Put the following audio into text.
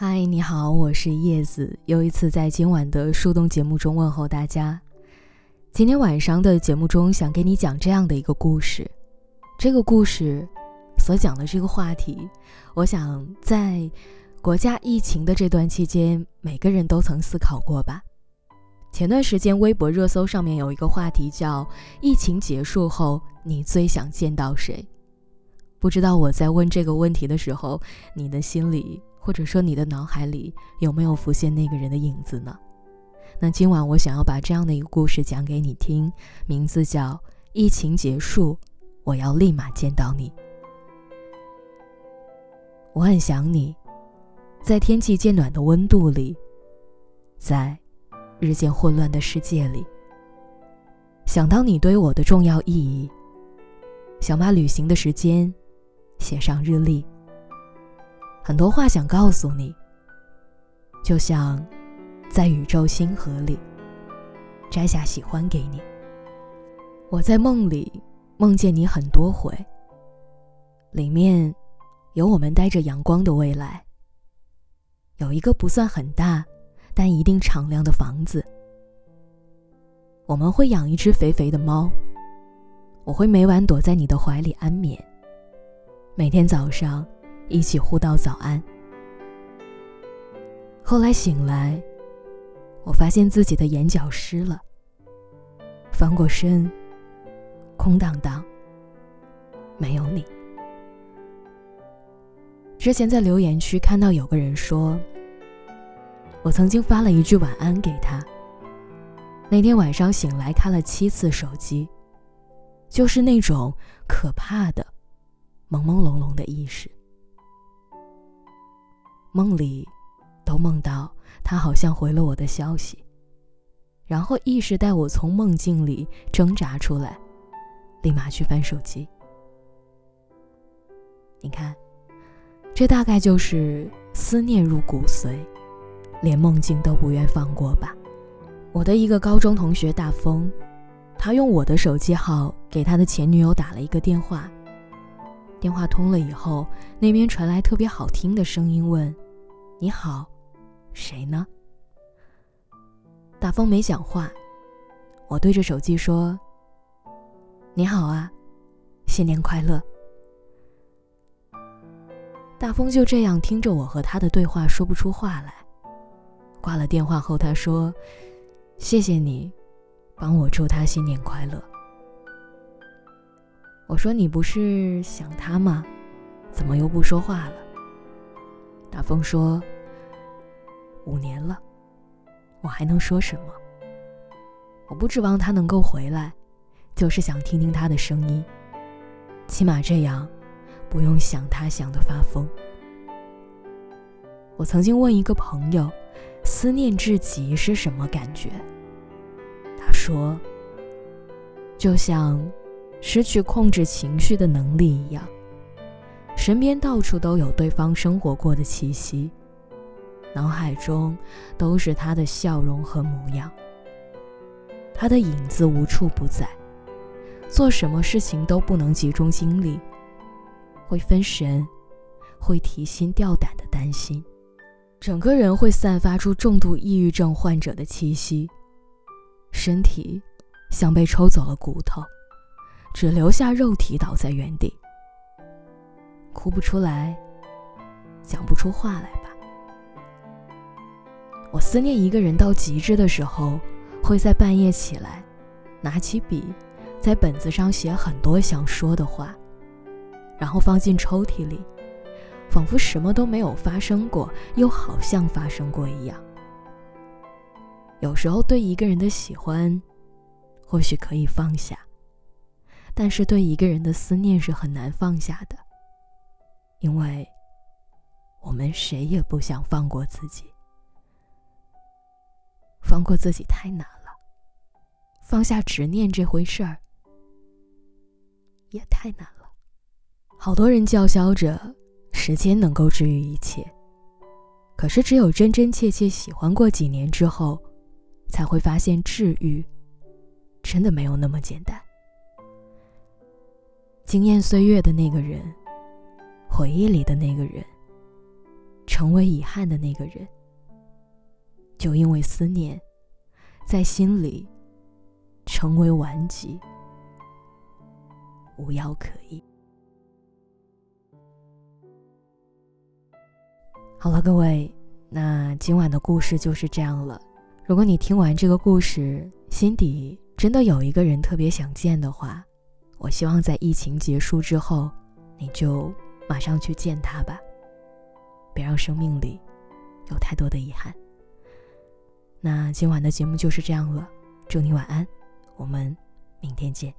嗨，你好，我是叶子，又一次在今晚的树洞节目中问候大家。今天晚上的节目中，想给你讲这样的一个故事。这个故事所讲的这个话题，我想在国家疫情的这段期间，每个人都曾思考过吧。前段时间，微博热搜上面有一个话题叫“疫情结束后，你最想见到谁？”不知道我在问这个问题的时候，你的心里。或者说你的脑海里有没有浮现那个人的影子呢？那今晚我想要把这样的一个故事讲给你听，名字叫《疫情结束，我要立马见到你》。我很想你，在天气渐暖的温度里，在日渐混乱的世界里，想到你对我的重要意义，想把旅行的时间写上日历。很多话想告诉你，就像在宇宙星河里摘下喜欢给你。我在梦里梦见你很多回，里面有我们带着阳光的未来，有一个不算很大，但一定敞亮的房子。我们会养一只肥肥的猫，我会每晚躲在你的怀里安眠，每天早上。一起互道早安。后来醒来，我发现自己的眼角湿了。翻过身，空荡荡，没有你。之前在留言区看到有个人说，我曾经发了一句晚安给他。那天晚上醒来看了七次手机，就是那种可怕的朦朦胧胧的意识。梦里，都梦到他好像回了我的消息，然后意识带我从梦境里挣扎出来，立马去翻手机。你看，这大概就是思念入骨髓，连梦境都不愿放过吧。我的一个高中同学大风，他用我的手机号给他的前女友打了一个电话。电话通了以后，那边传来特别好听的声音，问：“你好，谁呢？”大风没讲话，我对着手机说：“你好啊，新年快乐。”大风就这样听着我和他的对话，说不出话来。挂了电话后，他说：“谢谢你，帮我祝他新年快乐。”我说：“你不是想他吗？怎么又不说话了？”大风说：“五年了，我还能说什么？我不指望他能够回来，就是想听听他的声音，起码这样，不用想他想的发疯。”我曾经问一个朋友：“思念至极是什么感觉？”他说：“就像……”失去控制情绪的能力一样，身边到处都有对方生活过的气息，脑海中都是他的笑容和模样，他的影子无处不在，做什么事情都不能集中精力，会分神，会提心吊胆的担心，整个人会散发出重度抑郁症患者的气息，身体像被抽走了骨头。只留下肉体倒在原地，哭不出来，讲不出话来吧。我思念一个人到极致的时候，会在半夜起来，拿起笔，在本子上写很多想说的话，然后放进抽屉里，仿佛什么都没有发生过，又好像发生过一样。有时候对一个人的喜欢，或许可以放下。但是对一个人的思念是很难放下的，因为我们谁也不想放过自己，放过自己太难了，放下执念这回事儿也太难了。好多人叫嚣着时间能够治愈一切，可是只有真真切切喜欢过几年之后，才会发现治愈真的没有那么简单。惊艳岁月的那个人，回忆里的那个人，成为遗憾的那个人，就因为思念，在心里成为顽疾，无药可医。好了，各位，那今晚的故事就是这样了。如果你听完这个故事，心底真的有一个人特别想见的话，我希望在疫情结束之后，你就马上去见他吧，别让生命里有太多的遗憾。那今晚的节目就是这样了，祝你晚安，我们明天见。